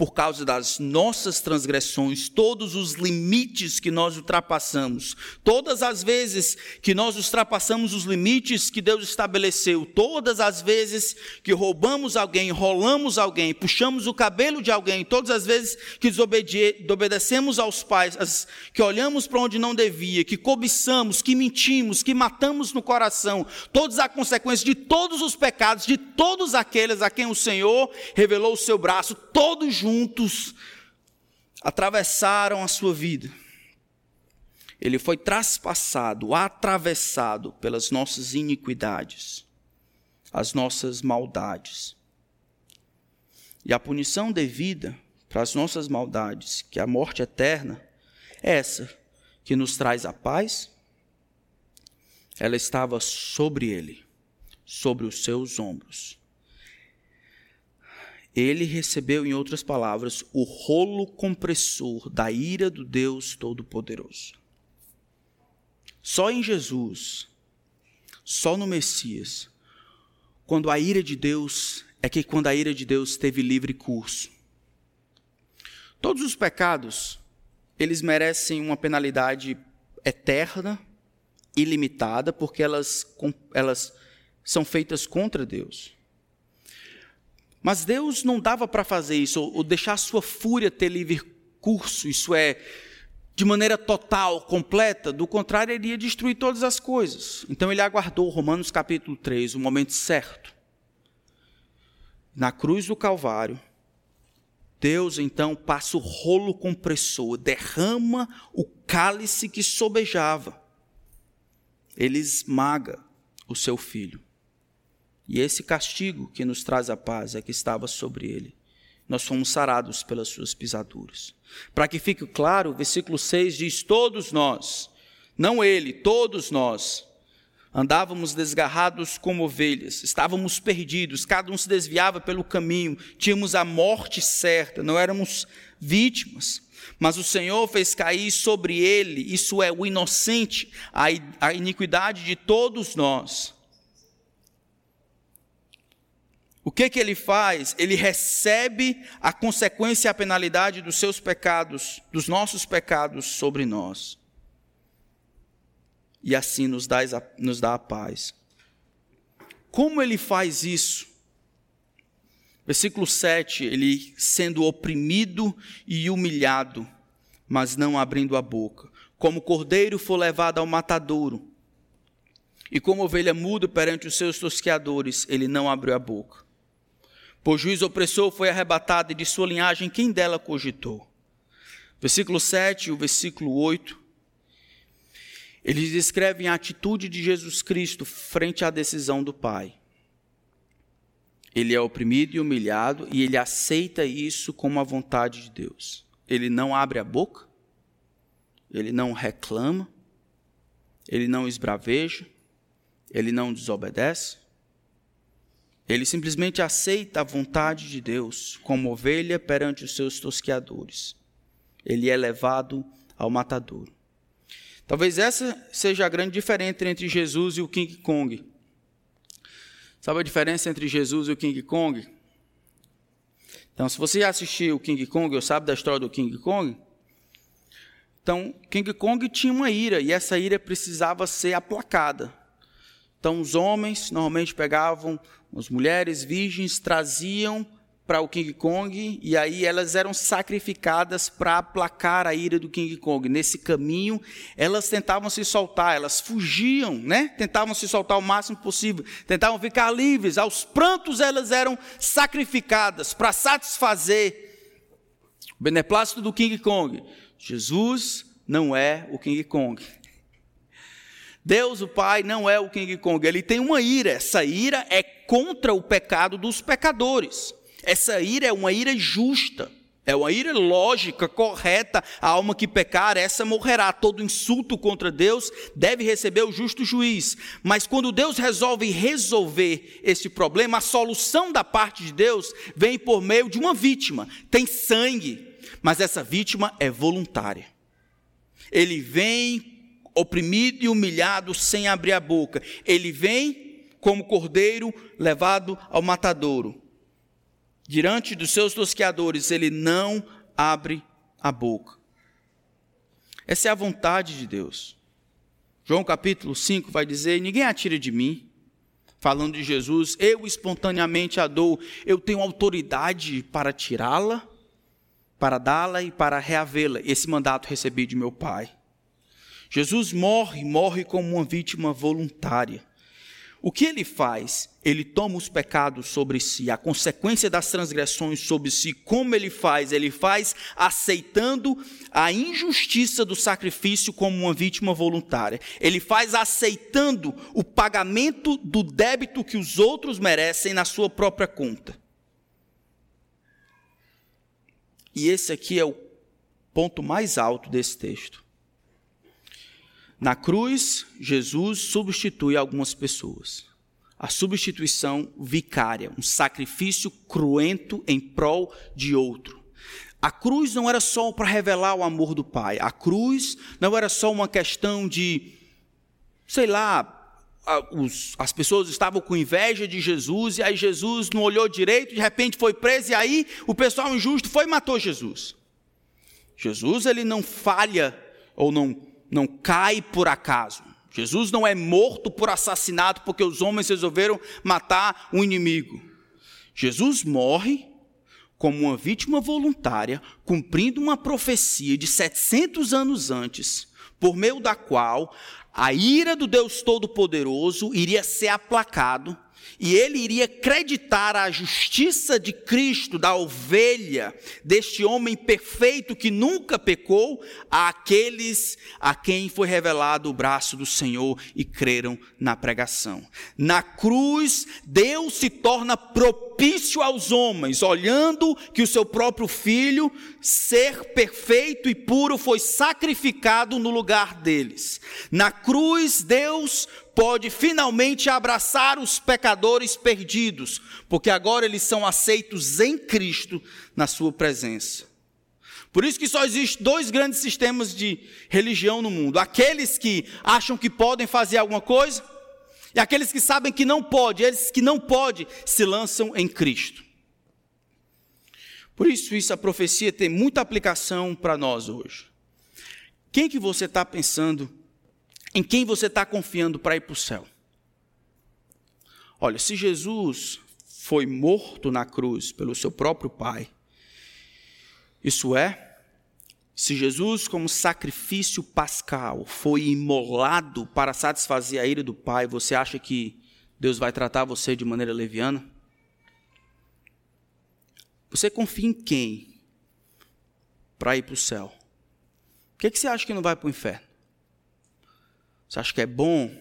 por causa das nossas transgressões, todos os limites que nós ultrapassamos, todas as vezes que nós ultrapassamos os limites que Deus estabeleceu, todas as vezes que roubamos alguém, enrolamos alguém, puxamos o cabelo de alguém, todas as vezes que desobedecemos aos pais, que olhamos para onde não devia, que cobiçamos, que mentimos, que matamos no coração, todas as consequências de todos os pecados, de todos aqueles a quem o Senhor revelou seu braço, todos juntos atravessaram a sua vida. Ele foi traspassado, atravessado pelas nossas iniquidades, as nossas maldades. E a punição devida para as nossas maldades, que é a morte eterna, é essa que nos traz a paz, ela estava sobre ele, sobre os seus ombros ele recebeu, em outras palavras, o rolo compressor da ira do Deus Todo-Poderoso. Só em Jesus, só no Messias, quando a ira de Deus é que quando a ira de Deus teve livre curso. Todos os pecados, eles merecem uma penalidade eterna, ilimitada, porque elas, elas são feitas contra Deus. Mas Deus não dava para fazer isso, ou deixar a sua fúria ter livre curso, isso é, de maneira total, completa, do contrário, ele ia destruir todas as coisas. Então ele aguardou, Romanos capítulo 3, o momento certo. Na cruz do Calvário, Deus então passa o rolo compressor, derrama o cálice que sobejava. Ele esmaga o seu filho. E esse castigo que nos traz a paz é que estava sobre ele. Nós fomos sarados pelas suas pisaduras. Para que fique claro, o versículo 6 diz: Todos nós, não ele, todos nós, andávamos desgarrados como ovelhas, estávamos perdidos, cada um se desviava pelo caminho, tínhamos a morte certa, não éramos vítimas. Mas o Senhor fez cair sobre ele, isso é, o inocente, a iniquidade de todos nós. O que, que ele faz? Ele recebe a consequência e a penalidade dos seus pecados, dos nossos pecados sobre nós. E assim nos dá, nos dá a paz. Como ele faz isso? Versículo 7, ele sendo oprimido e humilhado, mas não abrindo a boca. Como cordeiro for levado ao matadouro, e como ovelha muda perante os seus tosqueadores, ele não abriu a boca. Por juiz opressor foi arrebatado e de sua linhagem quem dela cogitou? Versículo 7 e o versículo 8. Eles descrevem a atitude de Jesus Cristo frente à decisão do Pai. Ele é oprimido e humilhado e ele aceita isso como a vontade de Deus. Ele não abre a boca, ele não reclama, ele não esbraveja, ele não desobedece. Ele simplesmente aceita a vontade de Deus como ovelha perante os seus tosqueadores. Ele é levado ao matadouro. Talvez essa seja a grande diferença entre Jesus e o King Kong. Sabe a diferença entre Jesus e o King Kong? Então, se você assistiu o King Kong ou sabe da história do King Kong, então King Kong tinha uma ira e essa ira precisava ser aplacada. Então, os homens normalmente pegavam as mulheres virgens traziam para o King Kong e aí elas eram sacrificadas para aplacar a ira do King Kong. Nesse caminho, elas tentavam se soltar, elas fugiam, né? Tentavam se soltar o máximo possível, tentavam ficar livres. Aos prantos elas eram sacrificadas para satisfazer o beneplácito do King Kong. Jesus não é o King Kong. Deus, o Pai, não é o King Kong, ele tem uma ira. Essa ira é contra o pecado dos pecadores. Essa ira é uma ira justa. É uma ira lógica, correta. A alma que pecar, essa morrerá. Todo insulto contra Deus deve receber o justo juiz. Mas quando Deus resolve resolver esse problema, a solução da parte de Deus vem por meio de uma vítima. Tem sangue, mas essa vítima é voluntária. Ele vem oprimido e humilhado sem abrir a boca. Ele vem como cordeiro levado ao matadouro. Diante dos seus tosqueadores, ele não abre a boca. Essa é a vontade de Deus. João capítulo 5 vai dizer: Ninguém atira de mim. Falando de Jesus, eu espontaneamente a dou, eu tenho autoridade para tirá-la, para dá-la e para reavê-la. Esse mandato recebi de meu Pai. Jesus morre, morre como uma vítima voluntária. O que ele faz? Ele toma os pecados sobre si, a consequência das transgressões sobre si. Como ele faz? Ele faz aceitando a injustiça do sacrifício como uma vítima voluntária. Ele faz aceitando o pagamento do débito que os outros merecem na sua própria conta. E esse aqui é o ponto mais alto desse texto. Na cruz, Jesus substitui algumas pessoas. A substituição vicária, um sacrifício cruento em prol de outro. A cruz não era só para revelar o amor do Pai. A cruz não era só uma questão de sei lá, as pessoas estavam com inveja de Jesus, e aí Jesus não olhou direito, de repente foi preso, e aí o pessoal injusto foi e matou Jesus. Jesus ele não falha ou não, não cai por acaso. Jesus não é morto por assassinato porque os homens resolveram matar um inimigo. Jesus morre como uma vítima voluntária, cumprindo uma profecia de 700 anos antes, por meio da qual a ira do Deus Todo-Poderoso iria ser aplacado e ele iria acreditar a justiça de Cristo, da ovelha, deste homem perfeito que nunca pecou, àqueles a quem foi revelado o braço do Senhor e creram na pregação. Na cruz, Deus se torna propício aos homens, olhando que o seu próprio filho, ser perfeito e puro, foi sacrificado no lugar deles. Na cruz, Deus pode finalmente abraçar os pecadores perdidos, porque agora eles são aceitos em Cristo na sua presença. Por isso que só existem dois grandes sistemas de religião no mundo: aqueles que acham que podem fazer alguma coisa e aqueles que sabem que não pode. Eles que não podem se lançam em Cristo. Por isso, isso a profecia tem muita aplicação para nós hoje. Quem que você está pensando em quem você está confiando para ir para o céu? Olha, se Jesus foi morto na cruz pelo seu próprio Pai, isso é, se Jesus, como sacrifício pascal, foi imolado para satisfazer a ira do Pai, você acha que Deus vai tratar você de maneira leviana? Você confia em quem para ir para o céu? Por que, que você acha que não vai para o inferno? Você acha que é bom?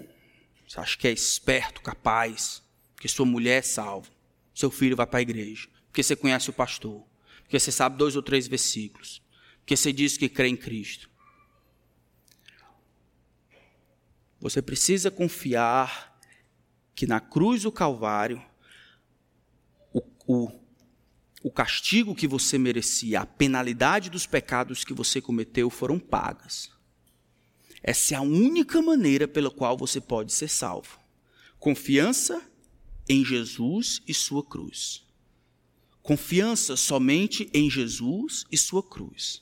Você acha que é esperto, capaz? Porque sua mulher é salva. Seu filho vai para a igreja. Porque você conhece o pastor. Porque você sabe dois ou três versículos. Porque você diz que crê em Cristo. Você precisa confiar que na cruz do Calvário, o, o, o castigo que você merecia, a penalidade dos pecados que você cometeu foram pagas. Essa é a única maneira pela qual você pode ser salvo. Confiança em Jesus e sua cruz. Confiança somente em Jesus e sua cruz.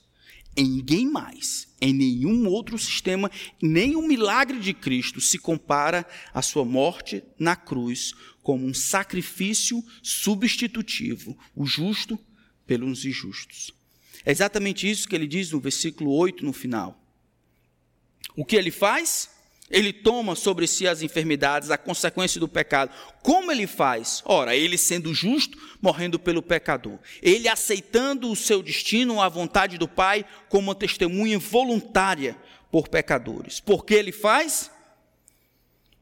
Em ninguém mais, em nenhum outro sistema, nem o milagre de Cristo se compara à sua morte na cruz como um sacrifício substitutivo, o justo pelos injustos. É exatamente isso que ele diz no versículo 8 no final. O que ele faz? Ele toma sobre si as enfermidades, a consequência do pecado. Como ele faz? Ora, ele sendo justo, morrendo pelo pecador. Ele aceitando o seu destino, a vontade do Pai, como uma testemunha voluntária por pecadores. Por que ele faz?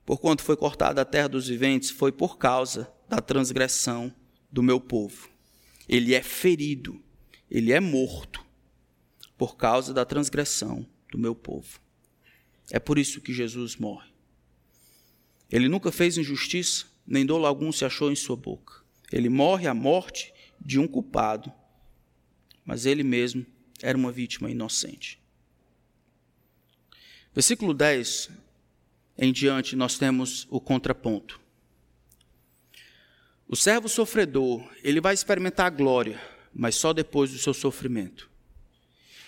Por quanto foi cortada a terra dos viventes, foi por causa da transgressão do meu povo. Ele é ferido, ele é morto por causa da transgressão do meu povo. É por isso que Jesus morre. Ele nunca fez injustiça, nem dolo algum se achou em sua boca. Ele morre a morte de um culpado, mas ele mesmo era uma vítima inocente. Versículo 10 em diante, nós temos o contraponto. O servo sofredor, ele vai experimentar a glória, mas só depois do seu sofrimento.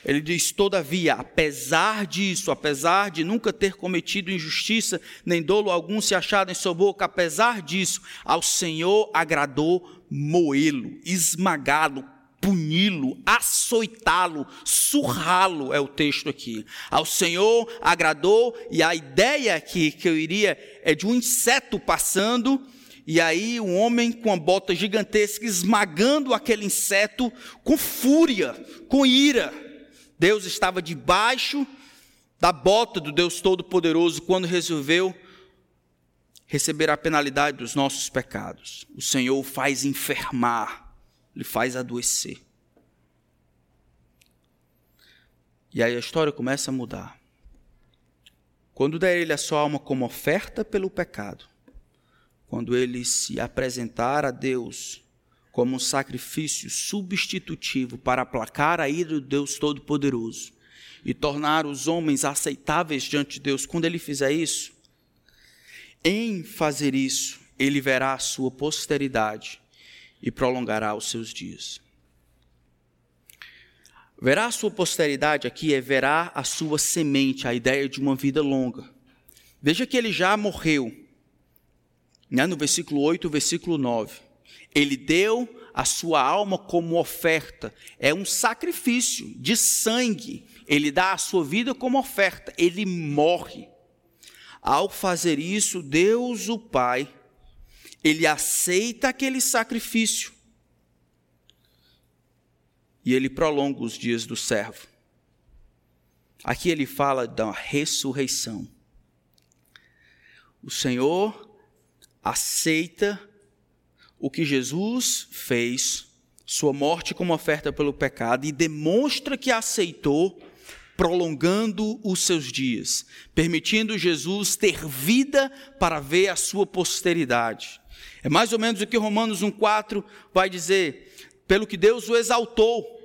Ele diz: Todavia, apesar disso, apesar de nunca ter cometido injustiça, nem dolo algum se achado em sua boca, apesar disso, ao Senhor agradou moê-lo, esmagá-lo, puni-lo, açoitá-lo, surrá-lo, é o texto aqui. Ao Senhor agradou, e a ideia aqui que eu iria é de um inseto passando, e aí um homem com uma bota gigantesca esmagando aquele inseto com fúria, com ira. Deus estava debaixo da bota do Deus Todo-Poderoso quando resolveu receber a penalidade dos nossos pecados. O Senhor o faz enfermar, lhe faz adoecer. E aí a história começa a mudar. Quando der ele a sua alma como oferta pelo pecado, quando ele se apresentar a Deus como um sacrifício substitutivo para aplacar a ira do Deus Todo-Poderoso e tornar os homens aceitáveis diante de Deus, quando ele fizer isso, Em fazer isso, ele verá a sua posteridade e prolongará os seus dias. Verá a sua posteridade aqui é verá a sua semente, a ideia de uma vida longa. Veja que ele já morreu. Né? No versículo 8, versículo 9. Ele deu a sua alma como oferta. É um sacrifício de sangue. Ele dá a sua vida como oferta. Ele morre. Ao fazer isso, Deus o Pai, ele aceita aquele sacrifício e ele prolonga os dias do servo. Aqui ele fala da ressurreição. O Senhor aceita o que Jesus fez, sua morte como oferta pelo pecado, e demonstra que aceitou, prolongando os seus dias, permitindo Jesus ter vida para ver a sua posteridade. É mais ou menos o que Romanos 1,4 vai dizer: pelo que Deus o exaltou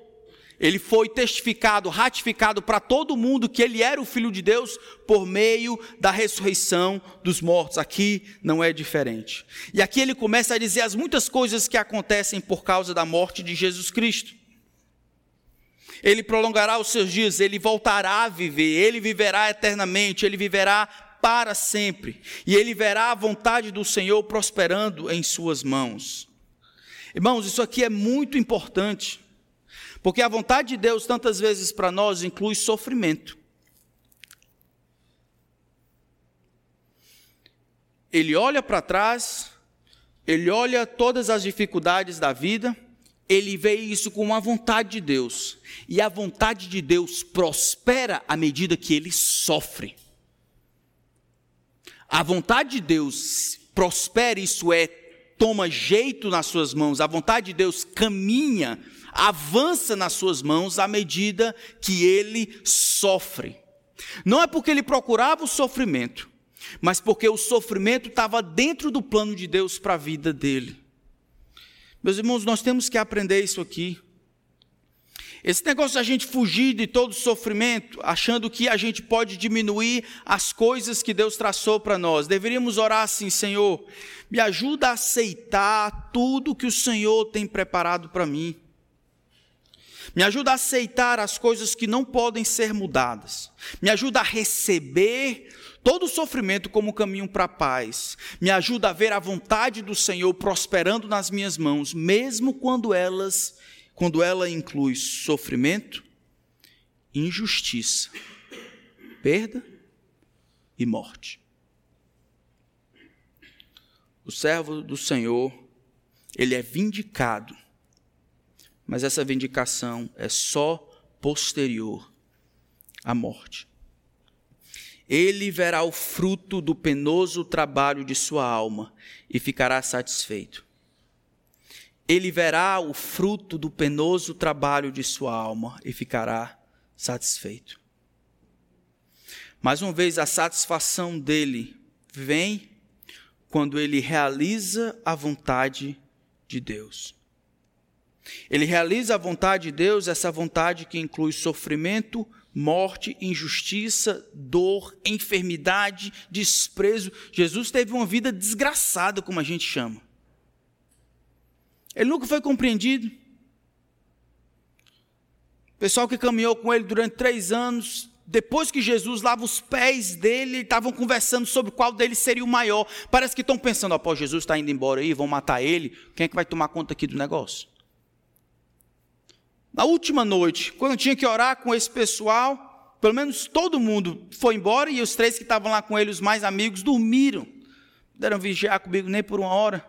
ele foi testificado, ratificado para todo mundo que ele era o Filho de Deus por meio da ressurreição dos mortos. Aqui não é diferente. E aqui ele começa a dizer as muitas coisas que acontecem por causa da morte de Jesus Cristo. Ele prolongará os seus dias, ele voltará a viver, ele viverá eternamente, ele viverá para sempre, e ele verá a vontade do Senhor prosperando em suas mãos. Irmãos, isso aqui é muito importante. Porque a vontade de Deus, tantas vezes para nós, inclui sofrimento. Ele olha para trás, ele olha todas as dificuldades da vida, ele vê isso com a vontade de Deus. E a vontade de Deus prospera à medida que ele sofre. A vontade de Deus prospera, isso é, toma jeito nas suas mãos. A vontade de Deus caminha avança nas suas mãos à medida que ele sofre. Não é porque ele procurava o sofrimento, mas porque o sofrimento estava dentro do plano de Deus para a vida dele. Meus irmãos, nós temos que aprender isso aqui. Esse negócio da gente fugir de todo sofrimento, achando que a gente pode diminuir as coisas que Deus traçou para nós. Deveríamos orar assim, Senhor, me ajuda a aceitar tudo que o Senhor tem preparado para mim. Me ajuda a aceitar as coisas que não podem ser mudadas. Me ajuda a receber todo o sofrimento como caminho para a paz. Me ajuda a ver a vontade do Senhor prosperando nas minhas mãos, mesmo quando elas, quando ela inclui sofrimento, injustiça, perda e morte. O servo do Senhor, ele é vindicado mas essa vindicação é só posterior à morte. Ele verá o fruto do penoso trabalho de sua alma e ficará satisfeito. Ele verá o fruto do penoso trabalho de sua alma e ficará satisfeito. Mais uma vez, a satisfação dele vem quando ele realiza a vontade de Deus. Ele realiza a vontade de Deus, essa vontade que inclui sofrimento, morte, injustiça, dor, enfermidade, desprezo. Jesus teve uma vida desgraçada, como a gente chama. Ele nunca foi compreendido. O pessoal que caminhou com ele durante três anos, depois que Jesus lava os pés dele, estavam conversando sobre qual deles seria o maior. Parece que estão pensando, após Jesus está indo embora aí, vão matar ele. Quem é que vai tomar conta aqui do negócio? Na última noite, quando eu tinha que orar com esse pessoal, pelo menos todo mundo foi embora e os três que estavam lá com ele, os mais amigos, dormiram. Não puderam vigiar comigo nem por uma hora.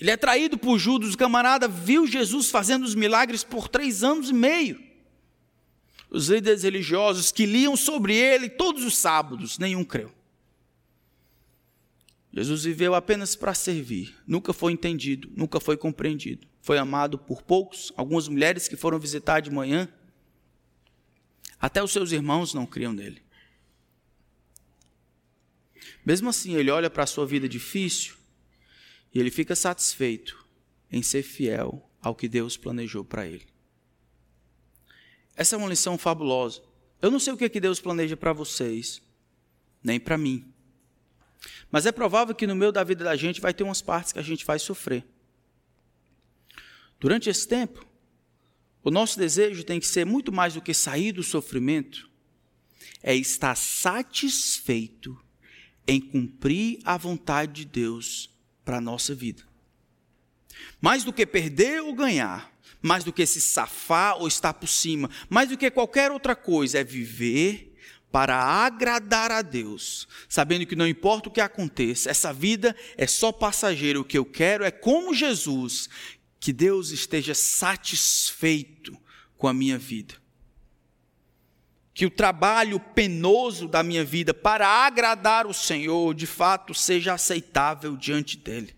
Ele é traído por Judas, o camarada viu Jesus fazendo os milagres por três anos e meio. Os líderes religiosos que liam sobre ele todos os sábados, nenhum creu. Jesus viveu apenas para servir, nunca foi entendido, nunca foi compreendido foi amado por poucos, algumas mulheres que foram visitar de manhã, até os seus irmãos não criam nele. Mesmo assim, ele olha para a sua vida difícil e ele fica satisfeito em ser fiel ao que Deus planejou para ele. Essa é uma lição fabulosa. Eu não sei o que, é que Deus planeja para vocês, nem para mim. Mas é provável que no meio da vida da gente vai ter umas partes que a gente vai sofrer. Durante esse tempo, o nosso desejo tem que ser muito mais do que sair do sofrimento, é estar satisfeito em cumprir a vontade de Deus para a nossa vida. Mais do que perder ou ganhar, mais do que se safar ou estar por cima, mais do que qualquer outra coisa, é viver para agradar a Deus, sabendo que não importa o que aconteça, essa vida é só passageira. O que eu quero é, como Jesus, que Deus esteja satisfeito com a minha vida. Que o trabalho penoso da minha vida para agradar o Senhor, de fato, seja aceitável diante dEle.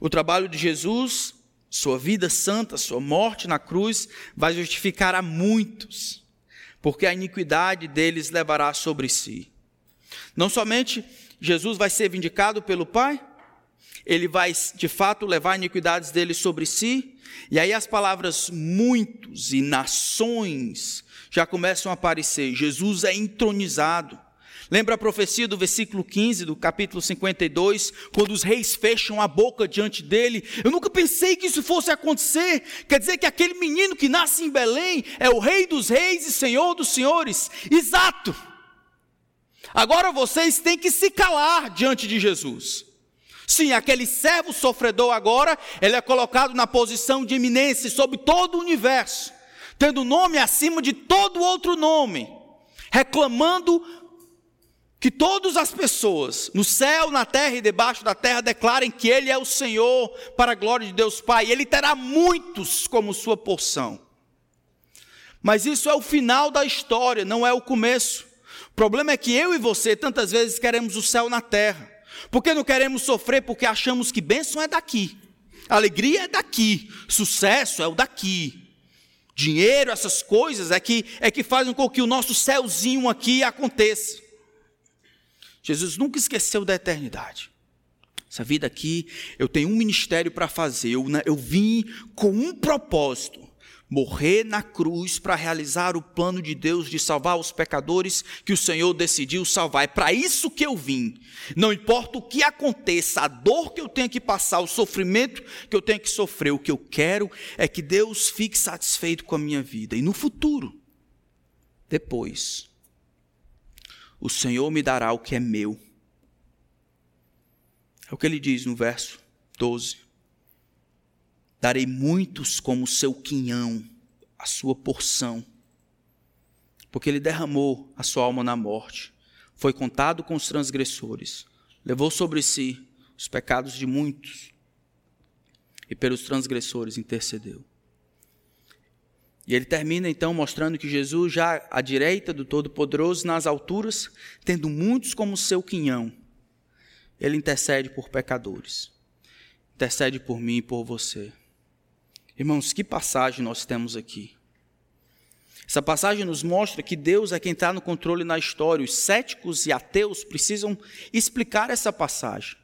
O trabalho de Jesus, sua vida santa, sua morte na cruz, vai justificar a muitos porque a iniquidade deles levará sobre si. Não somente Jesus vai ser vindicado pelo Pai, ele vai de fato levar iniquidades deles sobre si, e aí as palavras muitos e nações já começam a aparecer. Jesus é entronizado. Lembra a profecia do versículo 15 do capítulo 52, quando os reis fecham a boca diante dele? Eu nunca pensei que isso fosse acontecer. Quer dizer que aquele menino que nasce em Belém é o rei dos reis e senhor dos senhores? Exato. Agora vocês têm que se calar diante de Jesus. Sim, aquele servo sofredor agora, ele é colocado na posição de eminência sobre todo o universo, tendo nome acima de todo outro nome, reclamando que todas as pessoas, no céu, na terra e debaixo da terra, declarem que Ele é o Senhor, para a glória de Deus Pai. Ele terá muitos como sua porção. Mas isso é o final da história, não é o começo. O problema é que eu e você, tantas vezes, queremos o céu na terra. Porque não queremos sofrer, porque achamos que bênção é daqui, alegria é daqui, sucesso é o daqui. Dinheiro, essas coisas é que, é que fazem com que o nosso céuzinho aqui aconteça. Jesus nunca esqueceu da eternidade. Essa vida aqui, eu tenho um ministério para fazer. Eu, eu vim com um propósito: morrer na cruz para realizar o plano de Deus de salvar os pecadores que o Senhor decidiu salvar. É para isso que eu vim. Não importa o que aconteça, a dor que eu tenho que passar, o sofrimento que eu tenho que sofrer, o que eu quero é que Deus fique satisfeito com a minha vida. E no futuro, depois, o Senhor me dará o que é meu. É o que ele diz no verso 12. Darei muitos como seu quinhão, a sua porção, porque ele derramou a sua alma na morte, foi contado com os transgressores, levou sobre si os pecados de muitos e pelos transgressores intercedeu. E ele termina então mostrando que Jesus, já à direita do Todo-Poderoso, nas alturas, tendo muitos como seu quinhão, ele intercede por pecadores. Intercede por mim e por você. Irmãos, que passagem nós temos aqui. Essa passagem nos mostra que Deus é quem está no controle na história. Os céticos e ateus precisam explicar essa passagem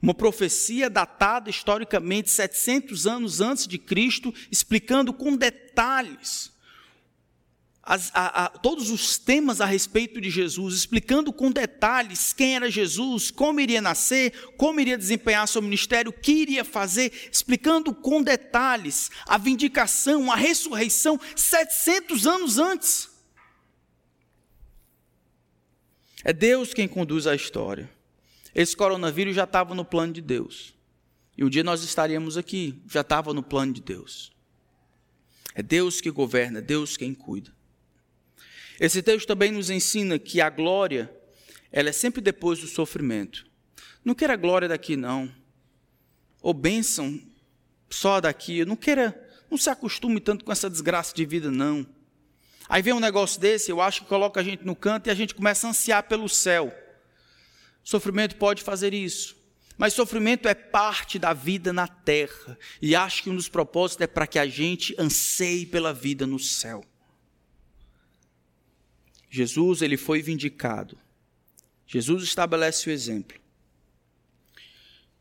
uma profecia datada historicamente 700 anos antes de Cristo, explicando com detalhes as, a, a, todos os temas a respeito de Jesus, explicando com detalhes quem era Jesus, como iria nascer, como iria desempenhar seu ministério, o que iria fazer, explicando com detalhes a vindicação, a ressurreição 700 anos antes. É Deus quem conduz a história. Esse coronavírus já estava no plano de Deus. E um dia nós estaríamos aqui, já estava no plano de Deus. É Deus que governa, é Deus quem cuida. Esse texto também nos ensina que a glória, ela é sempre depois do sofrimento. Não queira glória daqui, não. Ou bênção só daqui. Não queira, não se acostume tanto com essa desgraça de vida, não. Aí vem um negócio desse, eu acho que coloca a gente no canto e a gente começa a ansiar pelo céu. Sofrimento pode fazer isso. Mas sofrimento é parte da vida na terra. E acho que um dos propósitos é para que a gente anseie pela vida no céu. Jesus, ele foi vindicado. Jesus estabelece o exemplo.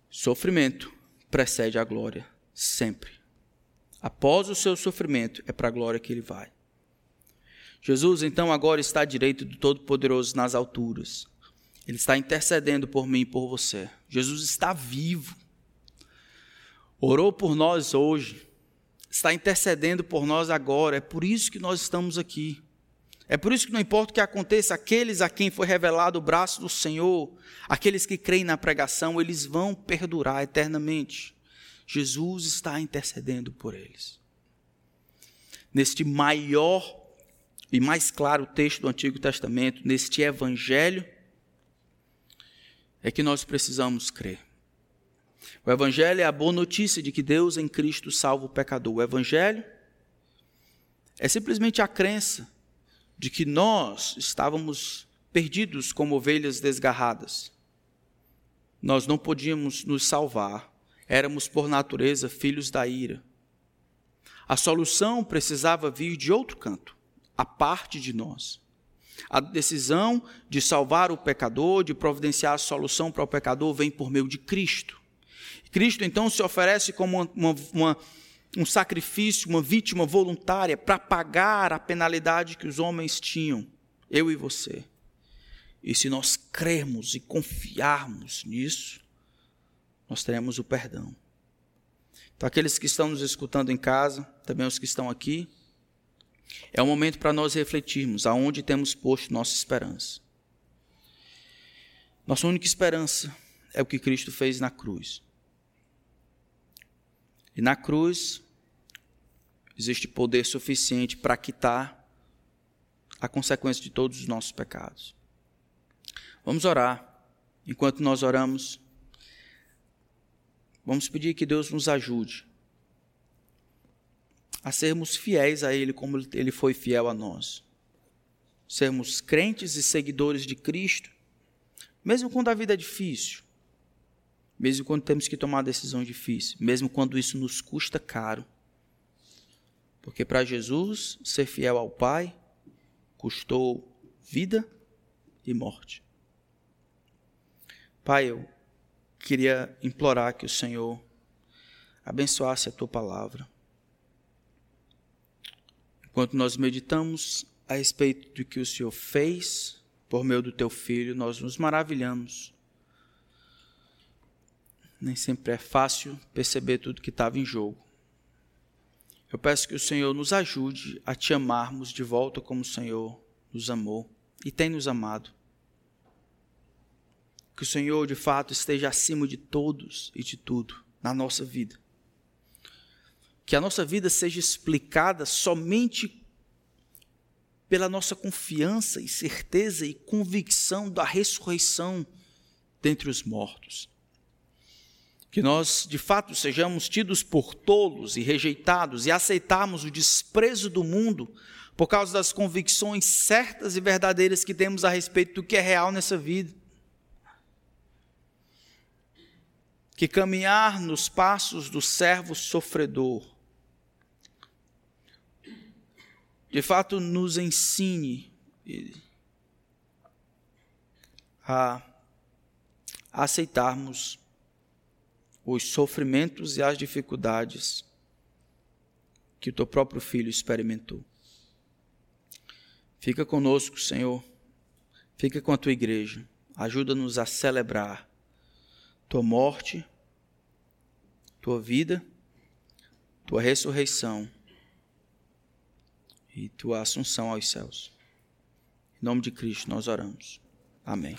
Sofrimento precede a glória, sempre. Após o seu sofrimento, é para a glória que ele vai. Jesus, então, agora está à direita do Todo-Poderoso nas alturas Ele está intercedendo por mim e por você. Jesus está vivo. Orou por nós hoje. Está intercedendo por nós agora. É por isso que nós estamos aqui. É por isso que não importa o que aconteça, aqueles a quem foi revelado o braço do Senhor, aqueles que creem na pregação, eles vão perdurar eternamente. Jesus está intercedendo por eles. Neste maior e mais claro texto do Antigo Testamento, neste Evangelho, é que nós precisamos crer. O Evangelho é a boa notícia de que Deus em Cristo salva o pecador. O Evangelho é simplesmente a crença de que nós estávamos perdidos como ovelhas desgarradas. Nós não podíamos nos salvar, éramos por natureza filhos da ira. A solução precisava vir de outro canto, a parte de nós. A decisão de salvar o pecador, de providenciar a solução para o pecador, vem por meio de Cristo. Cristo então se oferece como uma, uma, um sacrifício, uma vítima voluntária para pagar a penalidade que os homens tinham, eu e você. E se nós crermos e confiarmos nisso, nós teremos o perdão. Então, aqueles que estão nos escutando em casa, também os que estão aqui, é o momento para nós refletirmos aonde temos posto nossa esperança. Nossa única esperança é o que Cristo fez na cruz. E na cruz existe poder suficiente para quitar a consequência de todos os nossos pecados. Vamos orar. Enquanto nós oramos, vamos pedir que Deus nos ajude a sermos fiéis a Ele como Ele foi fiel a nós. Sermos crentes e seguidores de Cristo, mesmo quando a vida é difícil, mesmo quando temos que tomar decisões difíceis, mesmo quando isso nos custa caro. Porque para Jesus, ser fiel ao Pai custou vida e morte. Pai, eu queria implorar que o Senhor abençoasse a tua palavra. Enquanto nós meditamos a respeito do que o Senhor fez por meio do teu filho, nós nos maravilhamos nem sempre é fácil perceber tudo que estava em jogo. Eu peço que o Senhor nos ajude a te amarmos de volta como o Senhor nos amou e tem nos amado. Que o Senhor, de fato, esteja acima de todos e de tudo na nossa vida. Que a nossa vida seja explicada somente pela nossa confiança e certeza e convicção da ressurreição dentre os mortos que nós de fato sejamos tidos por tolos e rejeitados e aceitarmos o desprezo do mundo por causa das convicções certas e verdadeiras que temos a respeito do que é real nessa vida. Que caminhar nos passos do servo sofredor, de fato nos ensine a aceitarmos os sofrimentos e as dificuldades que o teu próprio filho experimentou. Fica conosco, Senhor. Fica com a tua igreja. Ajuda-nos a celebrar tua morte, tua vida, tua ressurreição e tua assunção aos céus. Em nome de Cristo nós oramos. Amém.